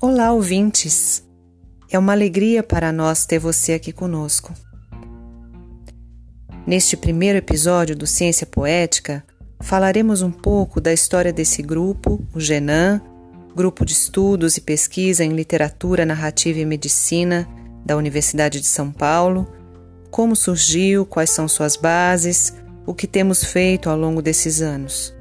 Olá, ouvintes! É uma alegria para nós ter você aqui conosco. Neste primeiro episódio do Ciência Poética, falaremos um pouco da história desse grupo, o Genan, grupo de estudos e pesquisa em literatura, narrativa e medicina da Universidade de São Paulo, como surgiu, quais são suas bases, o que temos feito ao longo desses anos.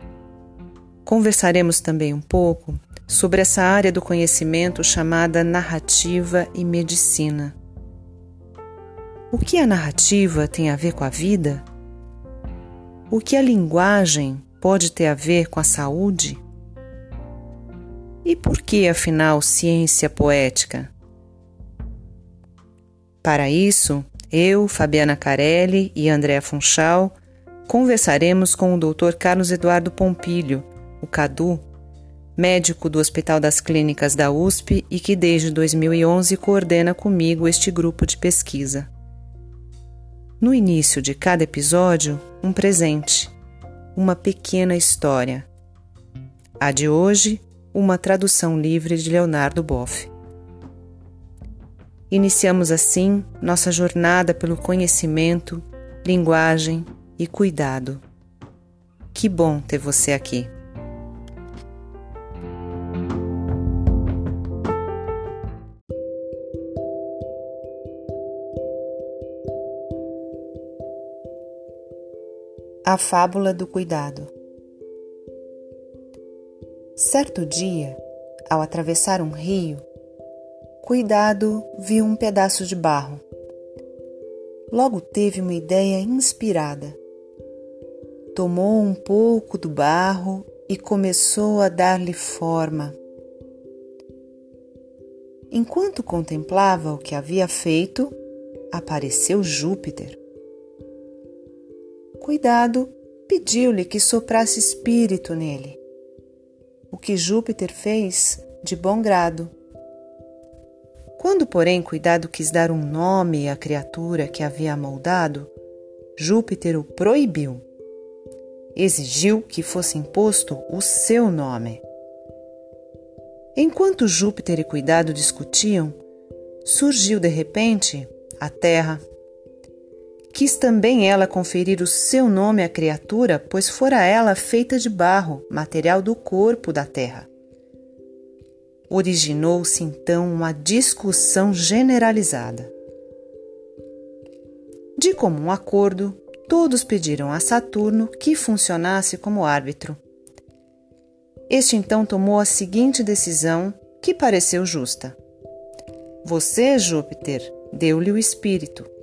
Conversaremos também um pouco sobre essa área do conhecimento chamada narrativa e medicina. O que a narrativa tem a ver com a vida? O que a linguagem pode ter a ver com a saúde? E por que, afinal, ciência poética? Para isso, eu, Fabiana Carelli e Andréa Funchal conversaremos com o Dr. Carlos Eduardo Pompilho, o Cadu, médico do Hospital das Clínicas da USP e que desde 2011 coordena comigo este grupo de pesquisa. No início de cada episódio, um presente, uma pequena história. A de hoje, uma tradução livre de Leonardo Boff. Iniciamos assim nossa jornada pelo conhecimento, linguagem e cuidado. Que bom ter você aqui. A fábula do cuidado. Certo dia, ao atravessar um rio, Cuidado viu um pedaço de barro. Logo teve uma ideia inspirada. Tomou um pouco do barro e começou a dar-lhe forma. Enquanto contemplava o que havia feito, apareceu Júpiter. Cuidado pediu-lhe que soprasse espírito nele. O que Júpiter fez de bom grado. Quando, porém, Cuidado quis dar um nome à criatura que havia amoldado, Júpiter o proibiu. Exigiu que fosse imposto o seu nome. Enquanto Júpiter e Cuidado discutiam, surgiu de repente a Terra Quis também ela conferir o seu nome à criatura, pois fora ela feita de barro, material do corpo da terra. Originou-se então uma discussão generalizada. De comum acordo, todos pediram a Saturno que funcionasse como árbitro. Este então tomou a seguinte decisão, que pareceu justa. Você, Júpiter, deu-lhe o espírito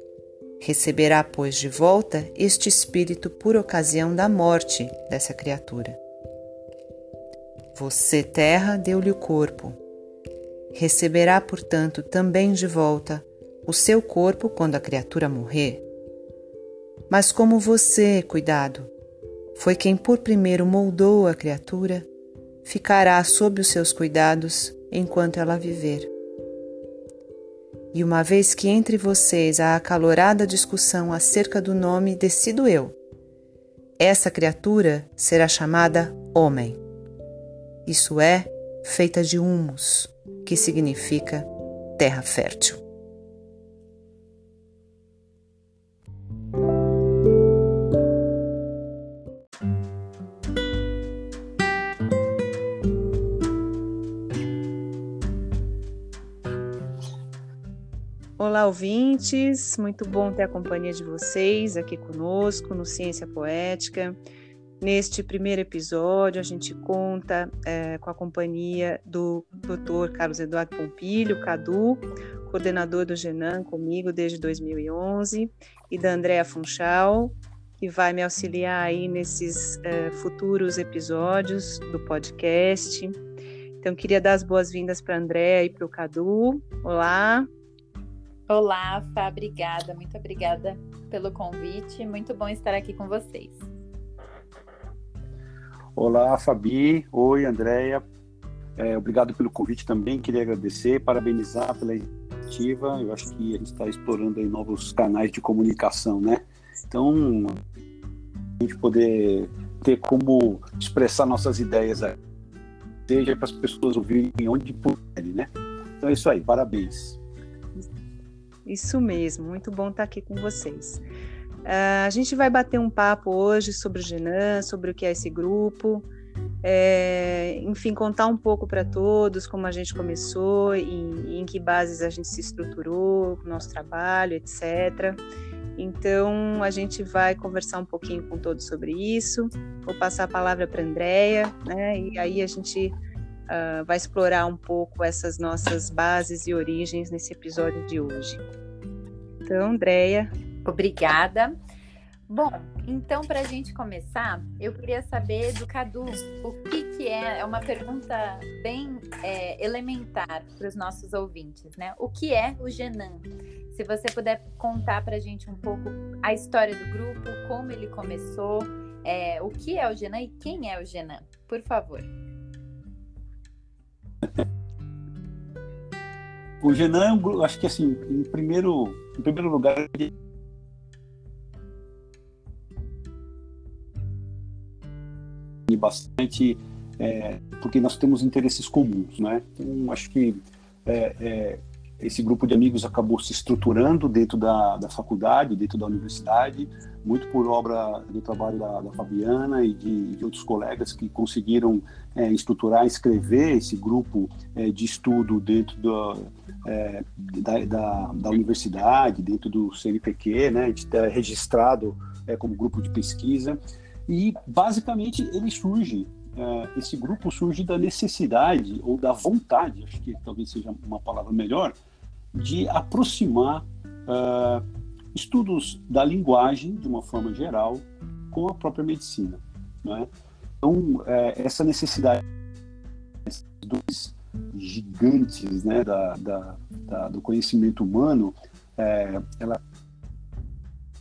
Receberá, pois, de volta este espírito por ocasião da morte dessa criatura. Você, terra, deu-lhe o corpo. Receberá, portanto, também de volta o seu corpo quando a criatura morrer. Mas como você, cuidado, foi quem por primeiro moldou a criatura, ficará sob os seus cuidados enquanto ela viver. E uma vez que entre vocês há acalorada discussão acerca do nome, decido eu. Essa criatura será chamada Homem. Isso é, feita de humus, que significa terra fértil. Olá, ouvintes! Muito bom ter a companhia de vocês aqui conosco no Ciência Poética. Neste primeiro episódio, a gente conta é, com a companhia do Dr. Carlos Eduardo Pompilho, Cadu, coordenador do Genan comigo desde 2011, e da Andrea Funchal, que vai me auxiliar aí nesses é, futuros episódios do podcast. Então, queria dar as boas-vindas para a Andrea e para o Cadu. Olá! Olá, Fá, obrigada, muito obrigada pelo convite. Muito bom estar aqui com vocês. Olá, Fabi. Oi, Andréia. É, obrigado pelo convite também. Queria agradecer, parabenizar pela iniciativa. Eu acho que a gente está explorando aí novos canais de comunicação, né? Então, a gente poder ter como expressar nossas ideias, seja para as pessoas ouvirem onde puderem, né? Então é isso aí, parabéns. Isso mesmo, muito bom estar aqui com vocês. Uh, a gente vai bater um papo hoje sobre o Genan, sobre o que é esse grupo, é, enfim, contar um pouco para todos como a gente começou e, e, em que bases a gente se estruturou, nosso trabalho, etc. Então, a gente vai conversar um pouquinho com todos sobre isso. Vou passar a palavra para a Andrea, né? E aí a gente uh, vai explorar um pouco essas nossas bases e origens nesse episódio de hoje. Então, Andrea. Obrigada. Bom, então para a gente começar, eu queria saber do Cadu o que, que é, é uma pergunta bem é, elementar para os nossos ouvintes, né? O que é o Genan? Se você puder contar para a gente um pouco a história do grupo, como ele começou, é, o que é o Genan e quem é o Genan, por favor. O Genan é um grupo, acho que assim, em primeiro, em primeiro lugar, bastante é, porque nós temos interesses comuns, né? Então acho que é, é, esse grupo de amigos acabou se estruturando dentro da, da faculdade, dentro da universidade, muito por obra do trabalho da, da Fabiana e de, de, outros colegas que conseguiram é, estruturar, escrever esse grupo é, de estudo dentro é, da, da, da, universidade, dentro do CNPq, né, de ter registrado é, como grupo de pesquisa. E, basicamente, ele surge, esse grupo surge da necessidade ou da vontade, acho que talvez seja uma palavra melhor, de aproximar uh, estudos da linguagem, de uma forma geral, com a própria medicina. Né? Então, é, essa necessidade dos gigantes né, da, da, da, do conhecimento humano, é, ela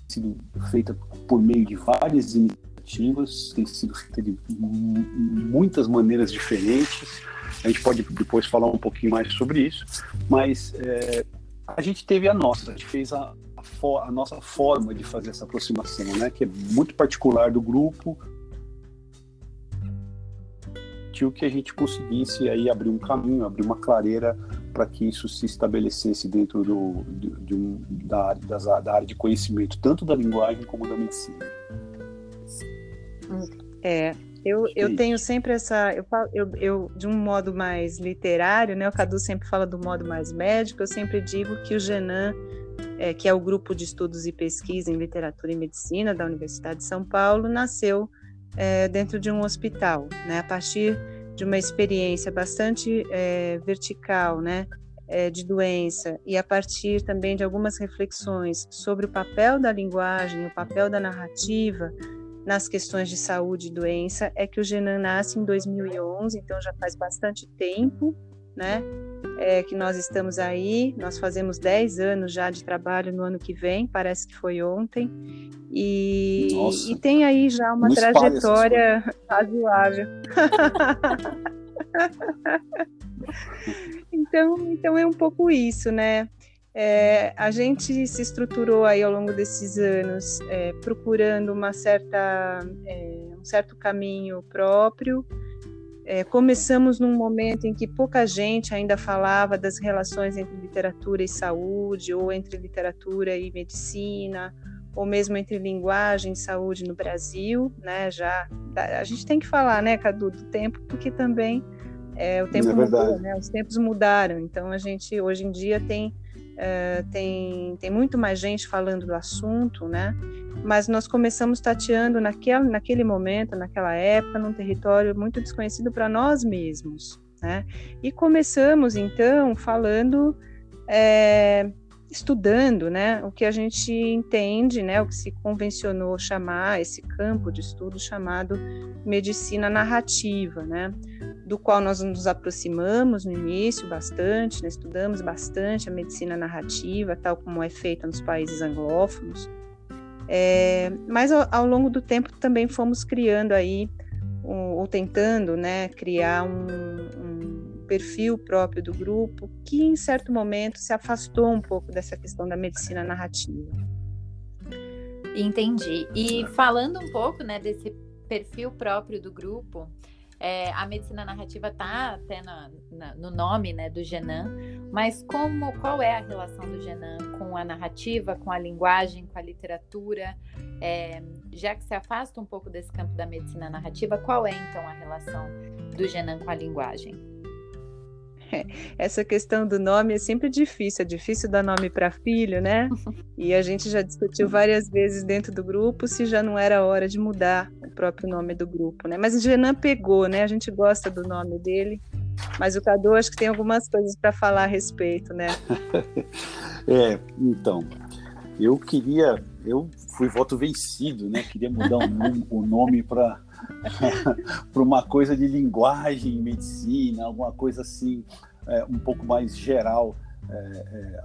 sido feita por meio de várias iniciativas tem sido feita de muitas maneiras diferentes. A gente pode depois falar um pouquinho mais sobre isso, mas é, a gente teve a nossa, a gente fez a, a, a, nossa forma de fazer essa aproximação, né, que é muito particular do grupo, que a gente conseguisse aí abrir um caminho, abrir uma clareira para que isso se estabelecesse dentro do, de, de um, da, da área de conhecimento, tanto da linguagem como da medicina. É, eu, eu tenho sempre essa. Eu, eu, eu, de um modo mais literário, né? O Cadu sempre fala do modo mais médico, eu sempre digo que o Genan, é, que é o grupo de estudos e pesquisa em literatura e medicina da Universidade de São Paulo, nasceu é, dentro de um hospital, né? A partir de uma experiência bastante é, vertical, né? É, de doença e a partir também de algumas reflexões sobre o papel da linguagem, o papel da narrativa nas questões de saúde e doença é que o Genan nasce em 2011, então já faz bastante tempo, né? É, que nós estamos aí, nós fazemos 10 anos já de trabalho no ano que vem, parece que foi ontem, e, e tem aí já uma trajetória razoável. então, então é um pouco isso, né? É, a gente se estruturou aí ao longo desses anos é, procurando uma certa, é, um certo caminho próprio. É, começamos num momento em que pouca gente ainda falava das relações entre literatura e saúde, ou entre literatura e medicina, ou mesmo entre linguagem e saúde no Brasil, né? Já a gente tem que falar, né, Cadu, do tempo, porque também é, o tempo é mudou, né? Os tempos mudaram. Então a gente hoje em dia tem Uh, tem, tem muito mais gente falando do assunto, né? Mas nós começamos tateando naquele, naquele momento, naquela época, num território muito desconhecido para nós mesmos, né? E começamos, então, falando, é, estudando, né? O que a gente entende, né? O que se convencionou chamar esse campo de estudo chamado medicina narrativa, né? do qual nós nos aproximamos no início bastante, né? estudamos bastante a medicina narrativa, tal como é feita nos países anglófonos. É, mas ao, ao, longo do tempo também fomos criando aí, um, ou tentando né, criar um, um perfil próprio do grupo, que em certo momento se afastou um pouco dessa questão da medicina narrativa. Entendi. E falando um pouco né, desse perfil próprio do grupo, É, a medicina narrativa está até na, na, no nome né, do Genan, mas como, qual é a relação do Genan com a narrativa, com a linguagem, com a literatura? É, já que se afasta um pouco desse campo da medicina narrativa, qual é então a relação do Genan com a linguagem? essa questão do nome é sempre difícil, é difícil dar nome para filho, né? E a gente já discutiu várias vezes dentro do grupo se já não era hora de mudar o próprio nome do grupo, né? Mas o Genan pegou, né? A gente gosta do nome dele, mas o Cadu acho que tem algumas coisas para falar a respeito, né? é, então, eu queria, eu fui voto vencido, né? Queria mudar o nome para para uma coisa de linguagem, medicina, alguma coisa assim, é, um pouco mais geral, é, é,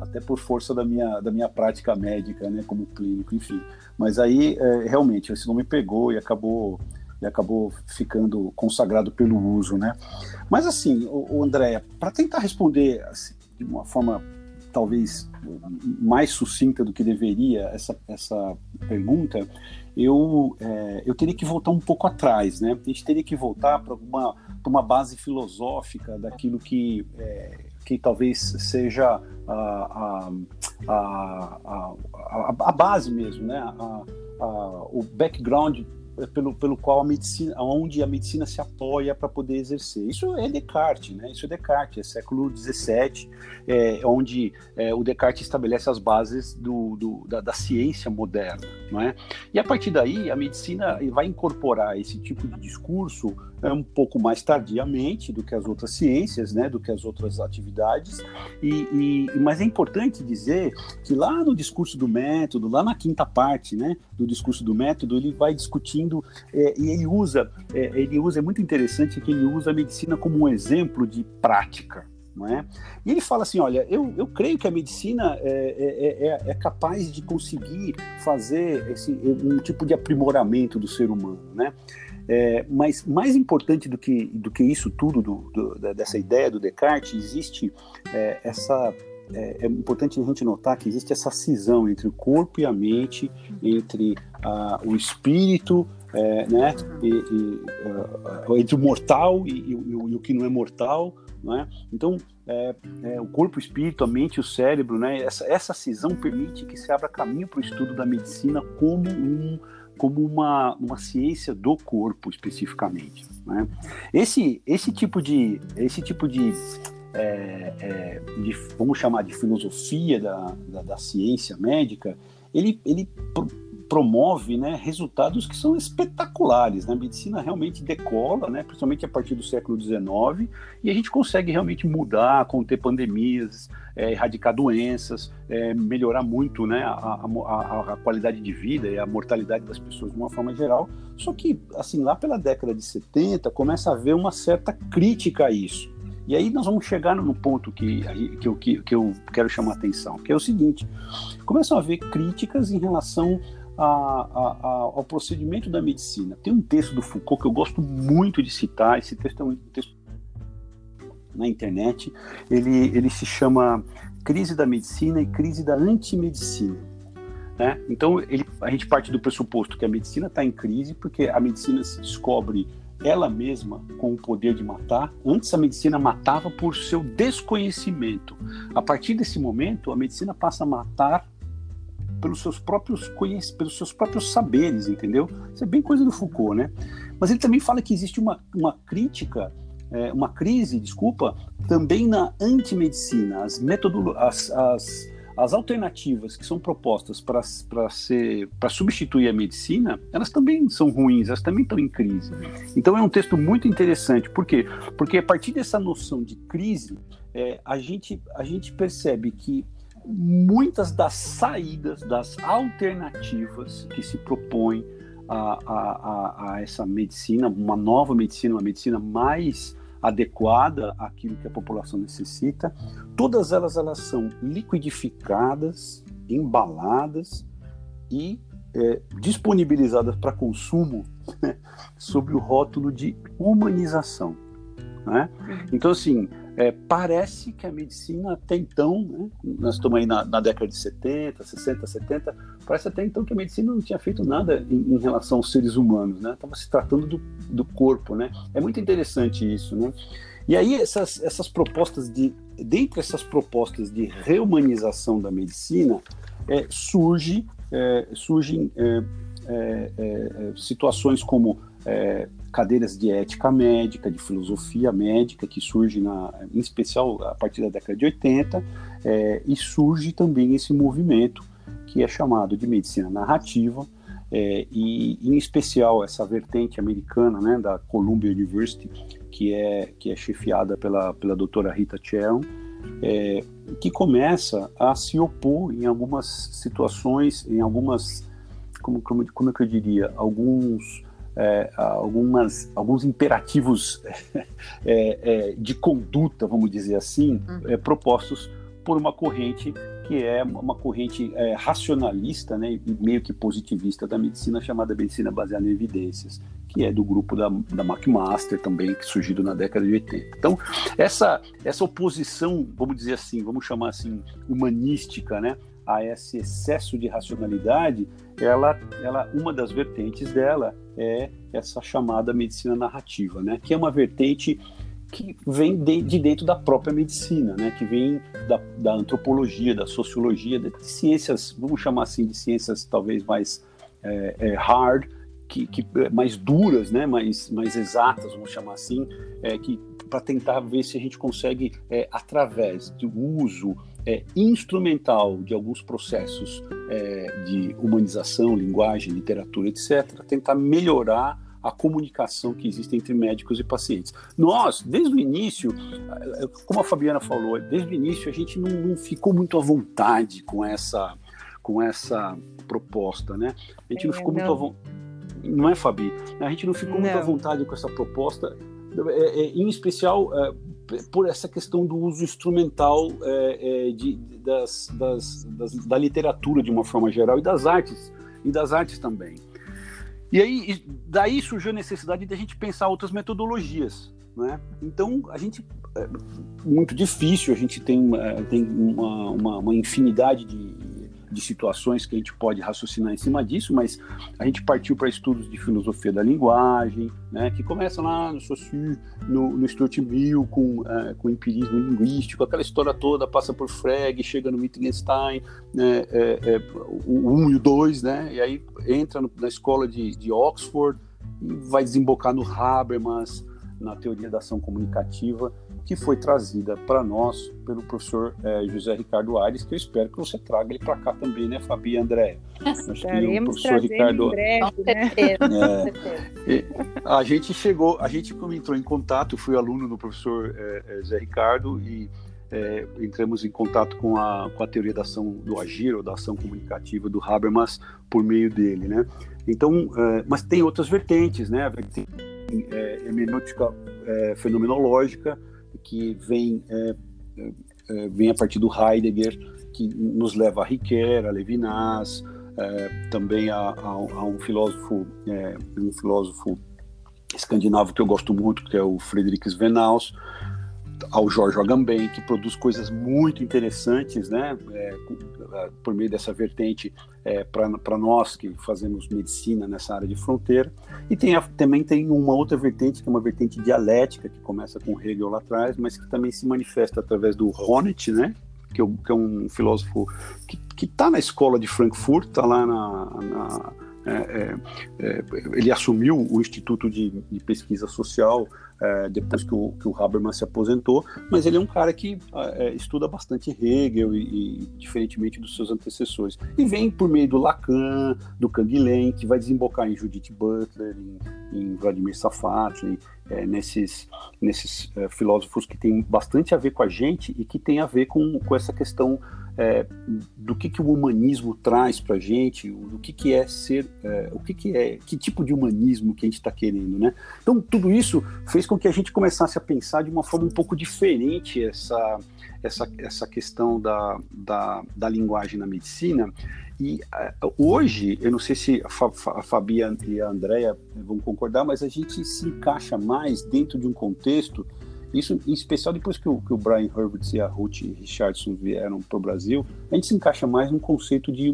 até por força da minha, da minha prática médica, né, como clínico, enfim. Mas aí, é, realmente, esse nome pegou e acabou e acabou ficando consagrado pelo uso, né? Mas assim, o, o André, para tentar responder assim, de uma forma talvez mais sucinta do que deveria essa, essa pergunta, eu, é, eu teria que voltar um pouco atrás, né? A gente teria que voltar para uma, uma base filosófica daquilo que, é, que talvez seja a, a, a, a, a base mesmo, né? A, a, o background pelo, pelo qual a medicina, onde a medicina se apoia para poder exercer. Isso é Descartes, né? Isso é Descartes, é século XVII, é, onde é, o Descartes estabelece as bases do, do da, da, ciência moderna, não é? E a partir daí a medicina vai incorporar esse tipo de discurso é, um pouco mais tardiamente do que as outras ciências, né? Do que as outras atividades. E, e mas é importante dizer que lá no discurso do método, lá na quinta parte, né? Do discurso do método, ele vai discutindo é, e ele usa, é, ele usa, é muito interessante que ele usa a medicina como um exemplo de prática. Não é? E ele fala assim: olha, eu, eu creio que a medicina é, é, é, é capaz de conseguir fazer esse, um tipo de aprimoramento do ser humano. Né? É, mas mais importante do que, do que isso tudo, do, do, dessa ideia do Descartes, existe é, essa é, é, importante a gente notar que existe essa cisão entre o corpo e a mente, entre uh, o espírito, é, né, e, e, uh, entre o mortal e, e, o que não é mortal, né? Então, é, é, o corpo, o espírito, a mente, o cérebro, né? Essa, essa cisão permite que se abra caminho para o estudo da medicina como um como uma, uma ciência do corpo especificamente. Né? Esse, esse tipo de esse tipo de é, é, de, vamos chamar de filosofia da, da, da ciência médica, ele, ele promove né, resultados que são espetaculares. Né? A medicina realmente decola, né, principalmente a partir do século XIX, e a gente consegue realmente mudar, conter pandemias, é, erradicar doenças, é, melhorar muito né, a, a, a, qualidade de vida e a mortalidade das pessoas de uma forma geral. Só que, assim, lá pela década de 70, começa a haver uma certa crítica a isso. E aí nós vamos chegar no ponto que, que, eu, que, que eu quero chamar atenção, que é o seguinte: começam a haver críticas em relação a, a, ao procedimento da medicina. Tem um texto do Foucault que eu gosto muito de citar, esse texto é um texto na internet, ele, ele se chama Crise da Medicina e Crise da Antimedicina. Né? Então, ele, a gente parte do pressuposto que a medicina está em crise porque a medicina se descobre ela mesma com o poder de matar. Antes a medicina matava por seu desconhecimento. A partir desse momento, a medicina passa a matar pelos seus próprios conhecimentos, pelos seus próprios saberes, entendeu? Isso é bem coisa do Foucault, né? Mas ele também fala que existe uma, uma crítica, é, uma crise, desculpa, também na antimedicina. As as, as as alternativas que são propostas para substituir a medicina, elas também são ruins, elas também estão em crise. Então é um texto muito interessante. Por quê? Porque a partir dessa noção de crise, é, a, gente, a gente percebe que muitas das saídas, das alternativas que se propõem a, a, a, a essa medicina, uma nova medicina, uma medicina mais adequada àquilo que a população necessita. Todas elas, elas são liquidificadas, embaladas e é, disponibilizadas para consumo né, sob o rótulo de humanização. Né? Então, assim, é, parece que a medicina até então, né, nós estamos aí na, na, década de 70, 60, 70, parece até então que a medicina não tinha feito nada em, em relação aos seres humanos, né? Estava se tratando do, do corpo, né? É muito interessante isso, né? E aí essas, essas propostas de, dentre essas propostas de reumanização da medicina, é, surge, é, surgem é, é, é situações como é, cadeiras de ética médica, de filosofia médica, que surge, na, em especial a partir da década de 80, é, e surge também esse movimento que é chamado de medicina narrativa, é, e em especial essa vertente americana né, da Columbia University, que é, que é chefiada pela, pela doutora Rita Cheron, é, que começa a se opor em algumas situações, em algumas, como, como, como é que eu diria, alguns é, algumas, alguns imperativos é, é, de conduta, vamos dizer assim, uhum. É, propostos por uma corrente que é uma corrente é, racionalista né, e meio que positivista da medicina, chamada medicina baseada em evidências, que é do grupo da, da McMaster também, que surgiu na década de 80. Então, essa, essa oposição, vamos dizer assim, vamos chamar assim, humanística, né, a esse excesso de racionalidade, ela, ela, uma das vertentes dela é essa chamada medicina narrativa, né? Que é uma vertente que vem de, de dentro da própria medicina, né? Que vem da, da antropologia, da sociologia, de ciências, vamos chamar assim de ciências talvez mais é, é, hard, que, que, mais duras, né? Mais, mais exatas, vamos chamar assim, é, que para tentar ver se a gente consegue, é, através do uso é, instrumental de alguns processos é, de humanização, linguagem, literatura, etc., tentar melhorar a comunicação que existe entre médicos e pacientes. Nós, desde o início, é, como a Fabiana falou, desde o início a gente não, não ficou muito à vontade com essa, com essa proposta, né? A gente não ficou não. muito à vontade. Não é, Fabi? A gente não ficou não. muito à vontade com essa proposta, é, é, em especial é, por essa questão do uso instrumental é, é, de, das, das, das, da literatura de uma forma geral e das artes e das artes também. E aí daí surgiu a necessidade de a gente pensar outras metodologias, né? Então a gente é muito difícil, a gente tem, tem uma, uma, uma infinidade de de situações que a gente pode raciocinar em cima disso, mas a gente partiu para estudos de filosofia da linguagem, né, que começa lá no Saussure, no, no Stuart Mill, com, uh, com empirismo linguístico, aquela história toda passa por Frege, chega no Wittgenstein, né, é, é, o 1 um e o 2, né, e aí entra no, na escola de, de Oxford e vai desembocar no Habermas, na teoria da ação comunicativa, que foi trazida para nós pelo professor é, José Ricardo Aires, que eu espero que você traga ele para cá também, né, Fabi e André? Estaremos o professor Ricardo. Em breve, né? é, a gente chegou, a gente como entrou em contato, fui aluno do professor é, José Ricardo e é, entramos em contato com a, com a teoria da ação do agir ou da ação comunicativa do Habermas por meio dele, né? Então, é, mas tem outras vertentes, né? A vertente é, hermenêutica é, fenomenológica, que vem, é, é, é, vem a partir do Heidegger, que nos leva a Riquet, a Levinas, é, também a, a, a, um filósofo, é, um filósofo escandinavo que eu gosto muito, que é o Friedrich Svenaus, ao Jorge Agamben, que produz coisas muito interessantes, né, por meio dessa vertente é, para nós que fazemos medicina nessa área de fronteira. E tem a, também tem uma outra vertente, que é uma vertente dialética, que começa com Hegel lá atrás, mas que também se manifesta através do Honneth, né, que, é, que é um filósofo que está na escola de Frankfurt, está lá na, na é, é, é, ele assumiu o Instituto de, de Pesquisa Social é, depois que o, que o Habermas se aposentou, mas ele é um cara que é, estuda bastante Hegel e, e, diferentemente dos seus antecessores. E vem por meio do Lacan, do Canguilhem, que vai desembocar em Judith Butler, em, em Vladimir Safatli, é, nesses, nesses é, filósofos que têm bastante a ver com a gente e que tem a ver com, com essa questão é, do que, que o humanismo traz para a gente, do que, que é ser, é, o que, que é, que tipo de humanismo que a gente está querendo, né? Então tudo isso fez com que a gente começasse a pensar de uma forma um pouco diferente essa essa, essa questão da, da, da linguagem na medicina e uh, hoje, eu não sei se a, Fa, a e a Andrea vão concordar, mas a gente se encaixa mais dentro de um contexto Isso em especial depois que o, que o Brian Herbert e a Ruth Richardson vieram para o Brasil, a gente se encaixa mais no conceito de,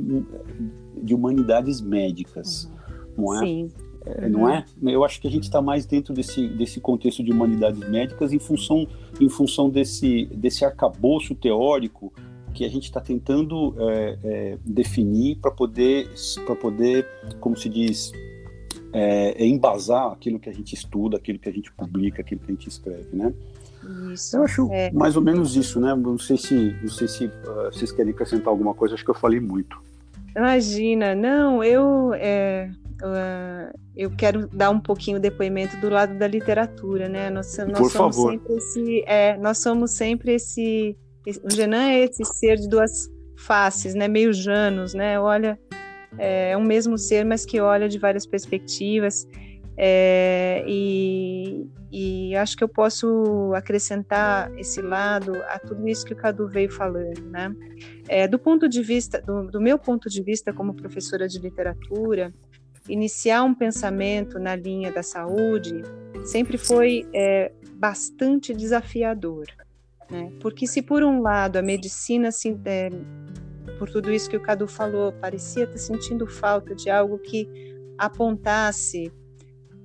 de humanidades médicas, uhum. não é? Sim. É, não é? Eu acho que a gente está mais dentro desse, desse contexto de humanidades médicas em função, em função desse, desse arcabouço teórico que a gente está tentando é, é, definir para poder, poder, como se diz, é, é, embasar aquilo que a gente estuda, aquilo que a gente publica, aquilo que a gente escreve, né? Isso, eu acho é. mais ou menos isso, né? Não sei se, não sei se uh, vocês querem acrescentar alguma coisa, acho que eu falei muito. Imagina, não, eu é, uh, eu quero dar um pouquinho o depoimento do lado da literatura, né? Nós, nós Por somos favor. sempre esse, é, nós somos sempre esse, esse, o Genan é esse ser de duas faces, né? Meio Janos, né? Olha, é, um mesmo ser, mas que olha de várias perspectivas. É, e, e, acho que eu posso acrescentar esse lado a tudo isso que o Cadu veio falando, né? É, do ponto de vista, do, do, meu ponto de vista como professora de literatura, iniciar um pensamento na linha da saúde sempre foi é, bastante desafiador, né? Porque se por um lado a medicina se, é, por tudo isso que o Cadu falou, parecia estar sentindo falta de algo que apontasse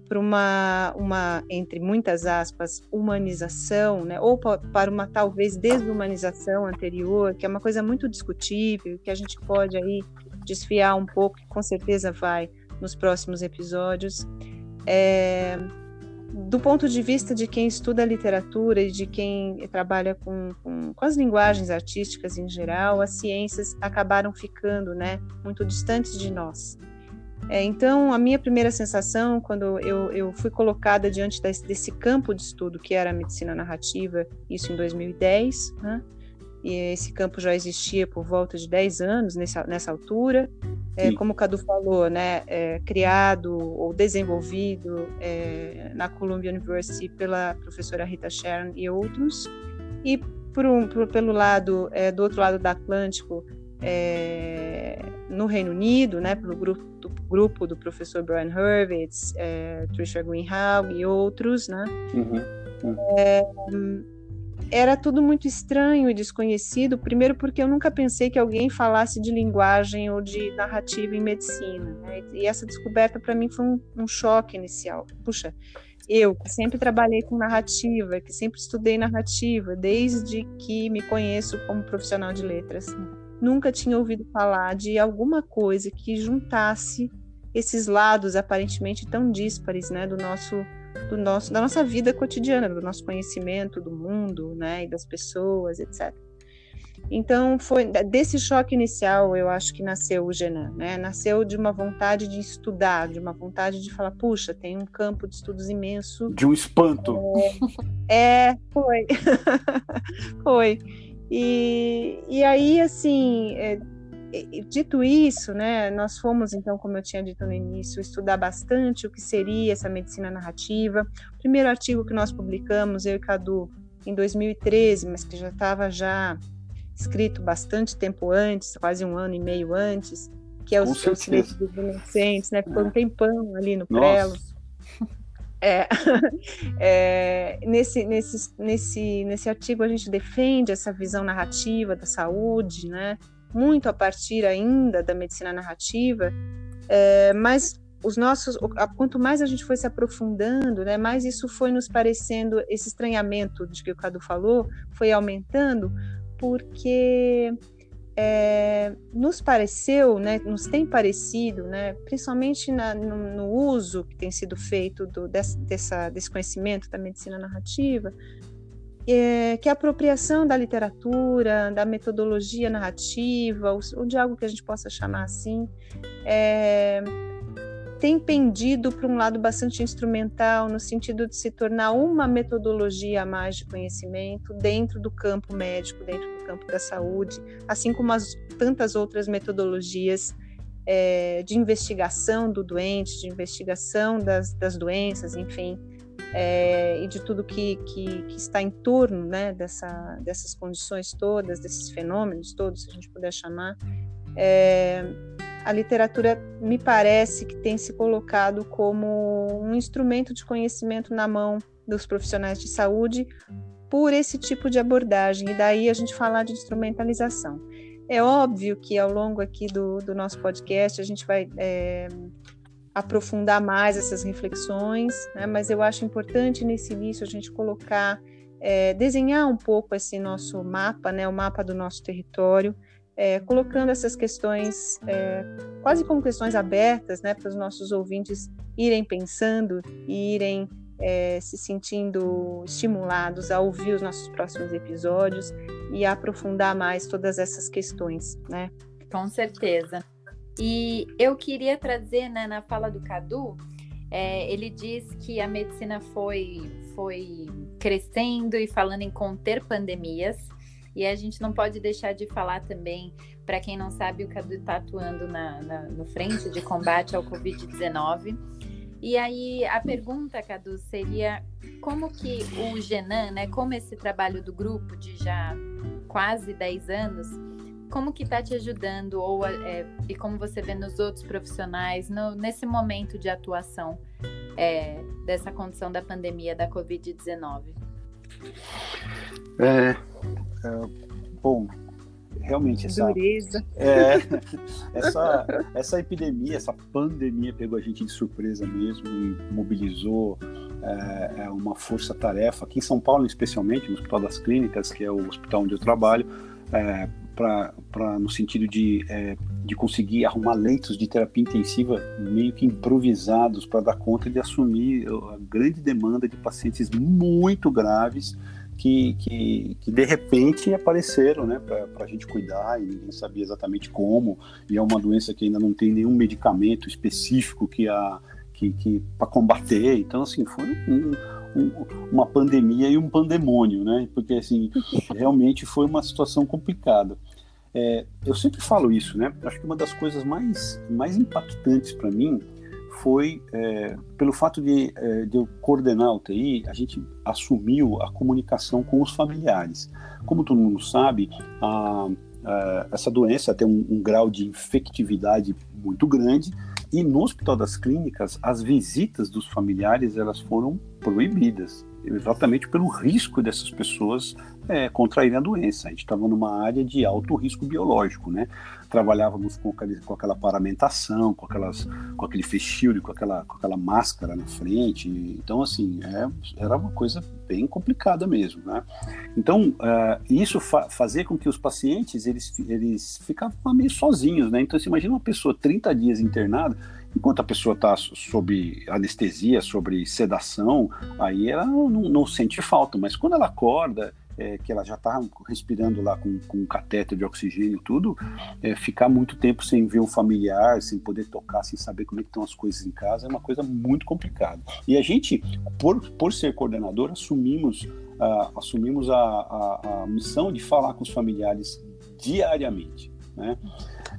para uma, uma, entre muitas aspas, humanização, né? ou para uma talvez desumanização anterior, que é uma coisa muito discutível, que a gente pode aí desfiar um pouco, que com certeza vai nos próximos episódios. É, do ponto de vista de quem estuda literatura e de quem trabalha com, com, com, as linguagens artísticas em geral, as ciências acabaram ficando né, muito distantes de nós. É, então, a minha primeira sensação, quando eu, eu fui colocada diante desse, desse, campo de estudo que era a medicina narrativa, isso em 2010, né, e esse campo já existia por volta de 10 anos nessa, nessa altura, é, como o Cadu falou, né, é, criado ou desenvolvido é, na Columbia University pela professora Rita Sharon e outros, e por um, por, pelo lado, é, do outro lado do Atlântico, é, no Reino Unido, né, pelo grupo do, grupo do professor Brian Hurwitz, é, Trisha Greenhalgh e outros, né, uhum, uhum era tudo muito estranho e desconhecido, primeiro porque eu nunca pensei que alguém falasse de linguagem ou de narrativa em medicina. Né? E essa descoberta para mim foi um, um, choque inicial. Puxa, eu que sempre trabalhei com narrativa, que sempre estudei narrativa, desde que me conheço como profissional de letras, nunca tinha ouvido falar de alguma coisa que juntasse esses lados aparentemente tão díspares né, do nosso do nosso, da nossa vida cotidiana, do nosso conhecimento do mundo, né, e das pessoas, etc. Então, foi desse choque inicial, eu acho que nasceu o Genan, né? Nasceu de uma vontade de estudar, de uma vontade de falar, puxa, tem um campo de estudos imenso. De um espanto. É, é foi. foi. E, e aí, assim, é, dito isso, né, nós fomos, então, como eu tinha dito no início, estudar bastante o que seria essa medicina narrativa. O primeiro artigo que nós publicamos, eu e Cadu, em 2013, mas que já estava já escrito bastante tempo antes, quase um ano e meio antes, que é os Direitos dos Adolescentes, né? Ficou um tempão ali no prelo. É, é, nesse, nesse, nesse, nesse artigo a gente defende essa visão narrativa da saúde, né? Muito a partir ainda da medicina narrativa, é, mas os nossos, quanto mais a gente foi se aprofundando, né, mais isso foi nos parecendo, esse estranhamento de que o Cadu falou, foi aumentando, porque é, nos pareceu, né, nos tem parecido, né, principalmente na, no, no, uso que tem sido feito do, dessa, desse conhecimento da medicina narrativa, é, que a apropriação da literatura, da metodologia narrativa, ou, de algo que a gente possa chamar assim, é, tem pendido para um lado bastante instrumental, no sentido de se tornar uma metodologia a mais de conhecimento dentro do campo médico, dentro do campo da saúde, assim como as tantas outras metodologias é, de investigação do doente, de investigação das, das doenças, enfim, é, e de tudo que, que, que, está em torno né, dessa, dessas condições todas, desses fenômenos todos, se a gente puder chamar, é, a literatura me parece que tem se colocado como um instrumento de conhecimento na mão dos profissionais de saúde por esse tipo de abordagem, e daí a gente falar de instrumentalização. É óbvio que ao longo aqui do, do nosso podcast a gente vai é, aprofundar mais essas reflexões, né? mas eu acho importante nesse início a gente colocar, é, desenhar um pouco esse nosso mapa, né? o mapa do nosso território, é, colocando essas questões é, quase como questões abertas né? para os nossos ouvintes irem pensando e irem é, se sentindo estimulados a ouvir os nossos próximos episódios e a aprofundar mais todas essas questões, né? Com certeza. E eu queria trazer, né, na fala do Cadu, é, ele diz que a medicina foi, foi crescendo e falando em conter pandemias. E a gente não pode deixar de falar também, para quem não sabe, o Cadu está atuando na, na, no frente de combate ao Covid-19. E aí a pergunta, Cadu, seria como que o Genan, né, como esse trabalho do grupo de já quase 10 anos, como que está te ajudando ou é, e como você vê nos outros profissionais no, nesse momento de atuação é, dessa condição da pandemia da Covid-19? É, é, bom, realmente essa, é, essa, essa epidemia, essa pandemia pegou a gente de surpresa mesmo e mobilizou é uma força-tarefa aqui em São Paulo, especialmente no Hospital das Clínicas, que é o hospital onde eu trabalho, é, no sentido de, é, de conseguir arrumar leitos de terapia intensiva meio que improvisados para dar conta de assumir a grande demanda de pacientes muito graves que, que, que de repente apareceram né, para a gente cuidar e ninguém sabia exatamente como. E é uma doença que ainda não tem nenhum medicamento específico que a que, que para combater. Então assim foi um, uma pandemia e um pandemônio, né? Porque assim realmente foi uma situação complicada. É, eu sempre falo isso, né? Acho que uma das coisas mais, mais impactantes para mim foi é, pelo fato de, é, de, eu coordenar a UTI, a gente assumiu a comunicação com os familiares. Como todo mundo sabe, a, a, essa doença tem um, um, grau de infectividade muito grande e no Hospital das Clínicas as visitas dos familiares elas foram proibidas exatamente pelo risco dessas pessoas é, contraírem a doença. A gente estava numa área de alto risco biológico, né? Trabalhávamos com, aquele, com aquela paramentação, com, aquelas, com aquele shield, com aquela, com aquela máscara na frente. Então, assim, é, era uma coisa bem complicada mesmo, né? Então, uh, isso fa fazia com que os pacientes, eles, eles ficavam meio sozinhos, né? Então, você imagina uma pessoa 30 dias internada, Enquanto a pessoa está sob anestesia, sobre sedação, aí ela não, não, sente falta, mas quando ela acorda, é, que ela já está respirando lá com, com um cateter de oxigênio tudo, é, ficar muito tempo sem ver um familiar, sem poder tocar, sem saber como é estão as coisas em casa, é uma coisa muito complicada. E a gente, por, por ser coordenador, assumimos, uh, assumimos a, a, a missão de falar com os familiares diariamente. Né?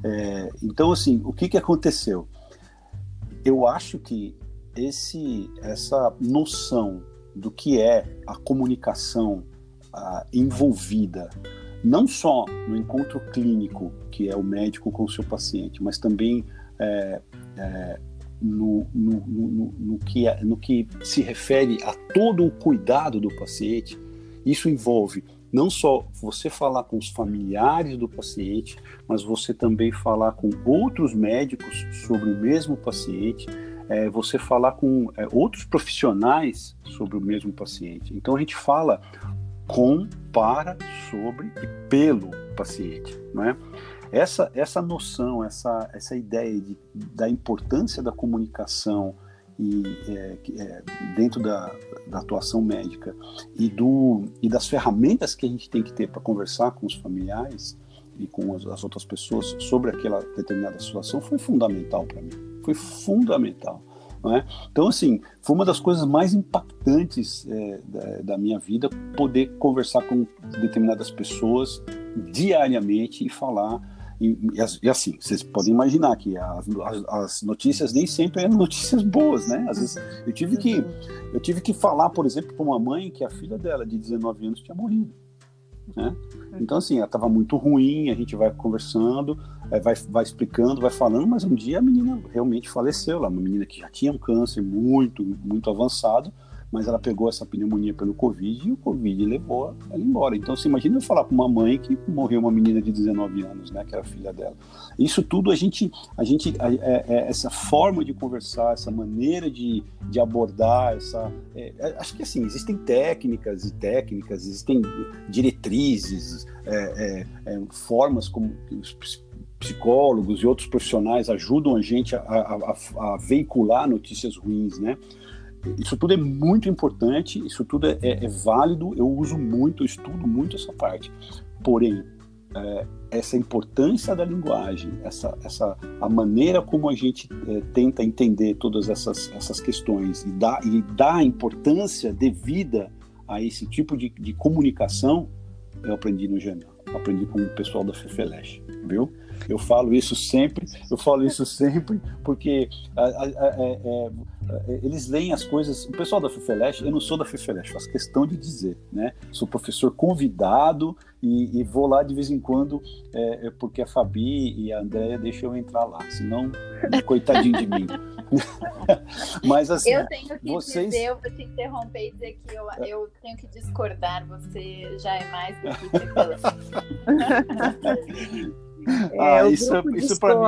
É, então, assim, o que, que aconteceu? eu acho que esse, essa noção do que é a comunicação uh, envolvida, não só no encontro clínico, que é o médico com o seu paciente, mas também é, é, no, no, no, no, que, é, no que se refere a todo o cuidado do paciente, isso envolve não só você falar com os familiares do paciente, mas você também falar com outros médicos sobre o mesmo paciente, é, você falar com é, outros profissionais sobre o mesmo paciente. Então a gente fala com, para, sobre e pelo paciente, né? Essa, essa noção, essa, essa ideia de, da importância da comunicação, e é, é, dentro da, da, atuação médica e, do, e das ferramentas que a gente tem que ter para conversar com os familiares e com as, as, outras pessoas sobre aquela determinada situação foi fundamental para mim. Foi fundamental. É? Então, assim, foi uma das coisas mais impactantes é, da, da, minha vida poder conversar com determinadas pessoas diariamente e falar e, e, assim, vocês podem imaginar que as, as, as, notícias nem sempre eram notícias boas, né? Às vezes eu tive que, eu tive que falar, por exemplo, para uma mãe que a filha dela, de 19 anos, tinha morrido. Né? Então, assim, ela estava muito ruim, a gente vai conversando, é, vai, vai explicando, vai falando, mas um dia a menina realmente faleceu lá, uma menina que já tinha um câncer muito, muito avançado, mas ela pegou essa pneumonia pelo Covid e o Covid levou ela embora. Então, você imagina eu falar para uma mãe que morreu uma menina de 19 anos, né, que era filha dela. Isso tudo a gente, a gente, é, é, essa forma de conversar, essa maneira de, de abordar, essa, é, é acho que assim existem técnicas e técnicas, existem diretrizes, é, é, formas como os psicólogos e outros profissionais ajudam a gente a, a, a veicular notícias ruins, né? Isso tudo é muito importante, isso tudo é, é, é válido, eu uso muito, eu estudo muito essa parte. Porém, é, essa importância da linguagem, essa, essa a maneira como a gente é, tenta entender todas essas, essas questões e dá, e dá importância devida a esse tipo de, de comunicação, eu aprendi no Janel, aprendi com o pessoal da Fefeleche, viu? Eu falo isso sempre, eu falo isso sempre, porque a, a, a, é, é, eles leem as coisas. O pessoal da FIFELESH, eu não sou da FIFELESH, faço questão de dizer, né? Sou professor convidado e, e vou lá de vez em quando, é, é porque a Fabi e a Andréia deixam eu entrar lá, senão, coitadinho de mim. Mas assim, eu tenho que vocês... dizer, eu vou te interromper e dizer que eu, eu tenho que discordar, você já é mais do que É, ah, isso, é, isso para mim,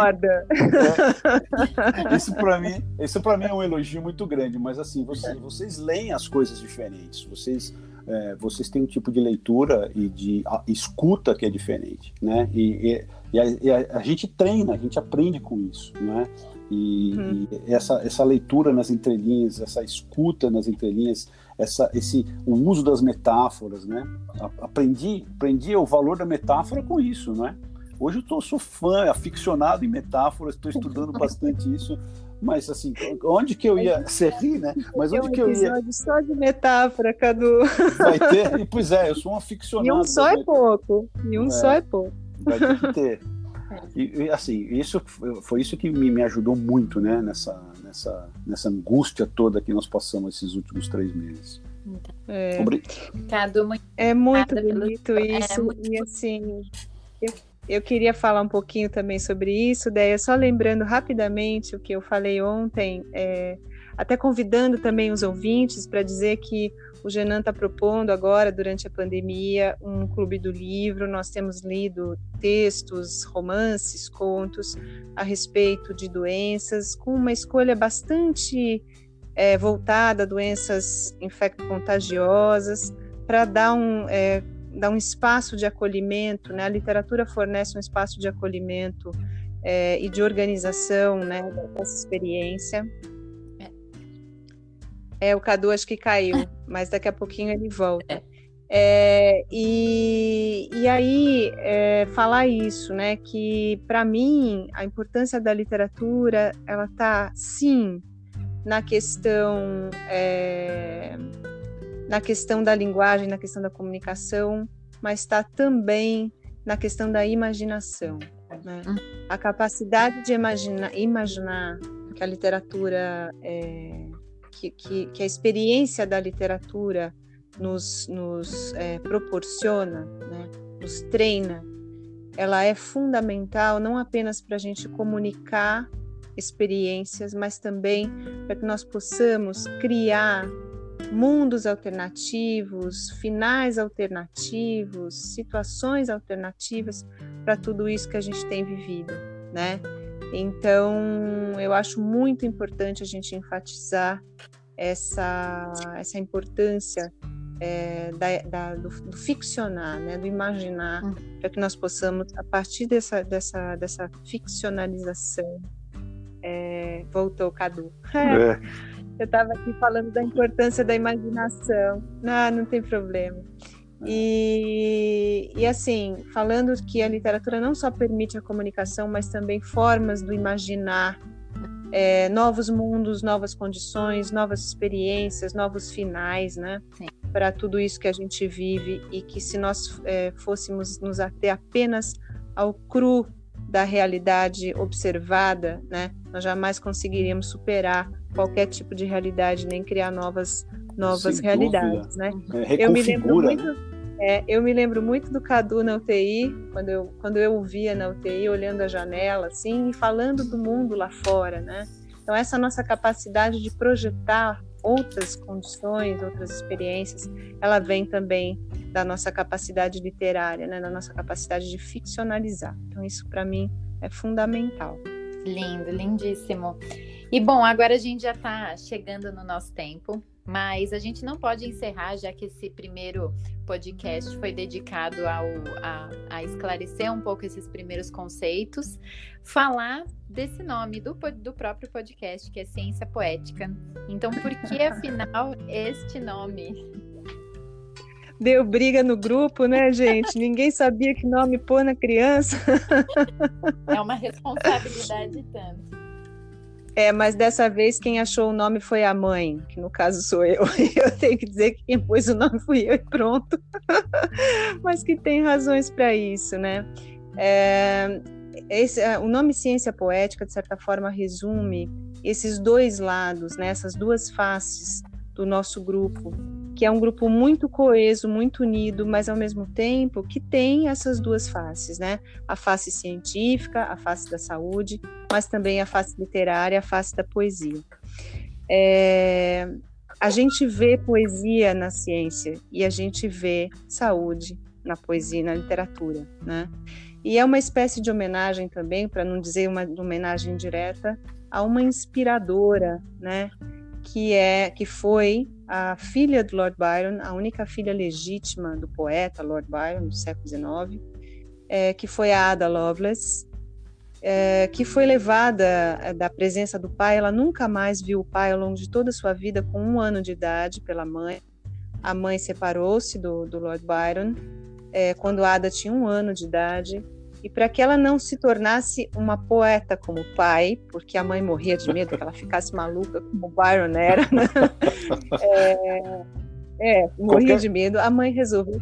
é, isso para mim, isso para mim é um elogio muito grande. Mas assim, vocês, vocês leem as coisas diferentes. Vocês, é, vocês têm um tipo de leitura e de a, escuta que é diferente, né? E, e, e, a, e a, a, gente treina, a gente aprende com isso, né? E, hum. e, essa, essa leitura nas entrelinhas, essa escuta nas entrelinhas, essa, esse, o uso das metáforas, né? Aprendi, aprendi o valor da metáfora com isso, né? Hoje eu tô, sou fã, aficionado em metáforas, estou estudando bastante isso. Mas assim, onde que eu ia ser rir, né? Mas onde que eu ia. Só de metáfora, Cadu. Vai ter? Pois é, eu sou um aficionado. E um só é pouco. E um é, só é pouco. Vai ter que ter. E, e, assim, isso foi isso que me, me ajudou muito, né? Nessa, nessa, nessa angústia toda que nós passamos esses últimos três meses. É, Cadu, muito é muito bonito pelo... É isso. É muito... E assim, eu queria falar um pouquinho também sobre isso, daí só lembrando rapidamente o que eu falei ontem, é, até convidando também os ouvintes para dizer que o Genan está propondo agora, durante a pandemia, um clube do livro. Nós temos lido textos, romances, contos a respeito de doenças, com uma escolha bastante é, voltada a doenças infecto-contagiosas, para dar um, é, dá um espaço de acolhimento, né? A literatura fornece um espaço de acolhimento é, e de organização, né? Dessa experiência. É. é, o Cadu acho que caiu, mas daqui a pouquinho ele volta. É, e, e aí, é, falar isso, né, que para mim a importância da literatura, ela está sim na questão é, na questão da linguagem, na questão da comunicação, mas está também na questão da imaginação. Né? Hum. A capacidade de imaginar, imaginar que a literatura, é, que, que, que, a experiência da literatura nos, nos é, proporciona, né? nos treina, ela é fundamental não apenas para a gente comunicar experiências, mas também para que nós possamos criar mundos alternativos, finais alternativos, situações alternativas para tudo isso que a gente tem vivido, né? Então, eu acho muito importante a gente enfatizar essa, essa importância é, da, da, do, do, ficcionar, né, do imaginar, hum. para que nós possamos, a partir dessa, dessa, dessa ficcionalização, é, voltou Cadu. É. Eu estava aqui falando da importância da imaginação. Não, não tem problema. E, e assim, falando que a literatura não só permite a comunicação, mas também formas do imaginar é, novos mundos, novas condições, novas experiências, novos finais, né? Para tudo isso que a gente vive e que se nós é, fôssemos nos ater apenas ao cru da realidade observada, né? Nós jamais conseguiríamos superar qualquer tipo de realidade, nem criar novas, novas realidades, né? É, eu me lembro muito. Né? É, eu me lembro muito do Cadu na UTI, quando eu, quando eu o via na UTI, olhando a janela, assim, e falando do mundo lá fora, né? Então, essa nossa capacidade de projetar outras condições, outras experiências, ela vem também da nossa capacidade literária, né? da nossa capacidade de ficcionalizar. Então, isso, para mim, é fundamental. Lindo, lindíssimo. E bom, agora a gente já está chegando no nosso tempo, mas a gente não pode encerrar, já que esse primeiro podcast foi dedicado ao, a, a esclarecer um pouco esses primeiros conceitos, falar desse nome do, do próprio podcast, que é Ciência Poética. Então, por que afinal este nome? Deu briga no grupo, né, gente? Ninguém sabia que nome pôr na criança. É uma responsabilidade tanto. É, mas dessa vez quem achou o nome foi a mãe, que no caso sou eu. Eu tenho que dizer que quem pôs o nome fui eu e pronto. mas que tem razões para isso, né? É, esse, é, o nome ciência poética, de certa forma, resume esses dois lados, né, essas duas faces do nosso grupo, que é um grupo muito coeso, muito unido, mas ao mesmo tempo que tem essas duas faces, né? A face científica, a face da saúde, mas também a face literária, a face da poesia. É, a gente vê poesia na ciência e a gente vê saúde na poesia e na literatura, né? E é uma espécie de homenagem também, para não dizer uma homenagem direta, a uma inspiradora, né? Que é que foi a filha do Lord Byron, a única filha legítima do poeta Lord Byron do século XIX, é, que foi a Ada Lovelace, é, que foi levada é, da presença do pai. Ela nunca mais viu o pai ao longo de toda a sua vida, com um ano de idade, pela mãe. A mãe separou-se do, do Lord Byron é, quando Ada tinha um ano de idade e para que ela não se tornasse uma poeta como o pai, porque a mãe morria de medo que ela ficasse maluca como o Byron era, né? é, é, morria Qualquer... de medo, a mãe resolveu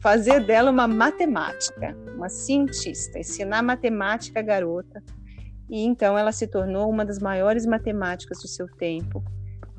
fazer dela uma matemática, uma cientista, ensinar matemática à garota, e então ela se tornou uma das maiores matemáticas do seu tempo.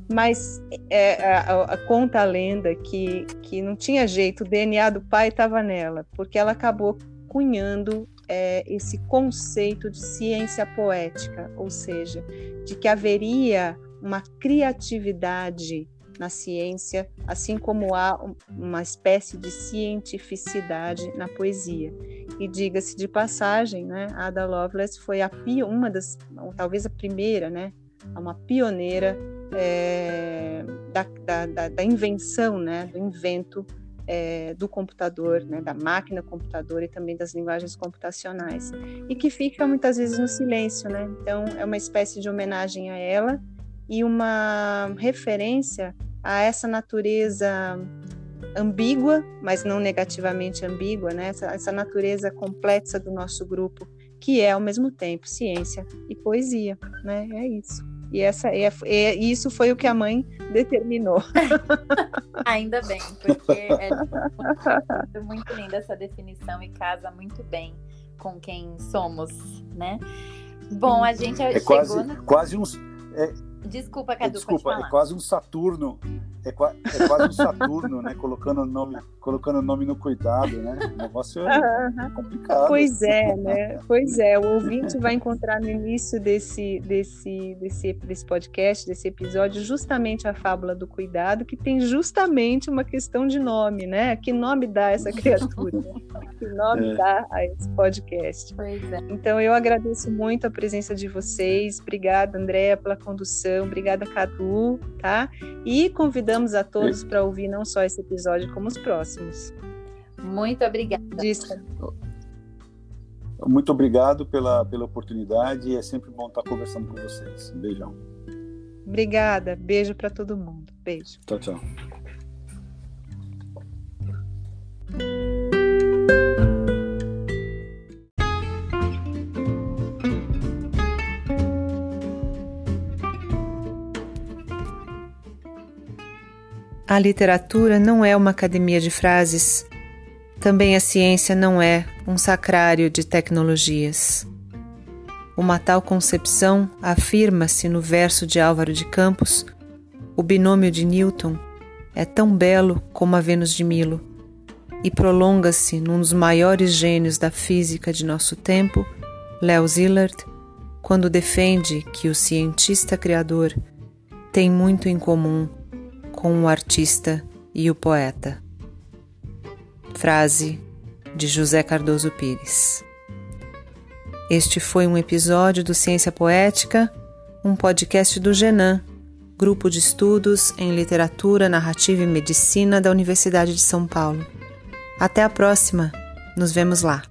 Mas é, a, a, conta a lenda que, que não tinha jeito, o DNA do pai estava nela, porque ela acabou cunhando é, esse conceito de ciência poética, ou seja, de que haveria uma criatividade na ciência, assim como há uma espécie de cientificidade na poesia. E diga-se de passagem, né, Ada Lovelace foi a uma das, talvez a primeira, né, uma pioneira é, da, da, da, invenção, né, do invento é, do computador, né, da máquina computador e também das linguagens computacionais, e que fica muitas vezes no silêncio, né? Então é uma espécie de homenagem a ela e uma referência a essa natureza ambígua, mas não negativamente ambígua, né? Essa, essa natureza complexa do nosso grupo, que é ao mesmo tempo ciência e poesia, né? É isso. E essa é, é, isso foi o que a mãe determinou. Ainda bem, porque é muito, muito linda essa definição e casa muito bem com quem somos, né? Bom, a gente é chegou quase, no... quase uns é, Desculpa, Cadu, Desculpa, é quase um Saturno, é, é quase um Saturno, né? Colocando o nome, colocando o nome no cuidado, né? O negócio é complicado. Pois é, né? Pois é, o ouvinte vai encontrar no início desse, desse, desse, desse podcast, desse episódio, justamente a fábula do cuidado, que tem justamente uma questão de nome, né? Que nome dá essa criatura? que nome é. dá a esse podcast? Pois é. Então eu agradeço muito a presença de vocês. Obrigada, Andréa, pela condução obrigada, Cadu, tá? E convidamos a todos para ouvir não só esse episódio, como os próximos. Muito obrigada. Muito obrigado pela, pela oportunidade. É sempre bom estar conversando com vocês. Um beijão. Obrigada. Beijo para todo mundo. Beijo. Tchau, tchau. A literatura não é uma academia de frases. Também a ciência não é um sacrário de tecnologias. Uma tal concepção afirma-se no verso de Álvaro de Campos: o binômio de Newton é tão belo como a Vênus de Milo. e prolonga-se num dos maiores gênios da física de nosso tempo, Leo Szilard, quando defende que o cientista criador tem muito em comum com o artista e o poeta. Frase de José Cardoso Pires. Este foi um episódio do Ciência Poética, um podcast do Genan, Grupo de Estudos em Literatura, Narrativa e Medicina da Universidade de São Paulo. Até a próxima! Nos vemos lá!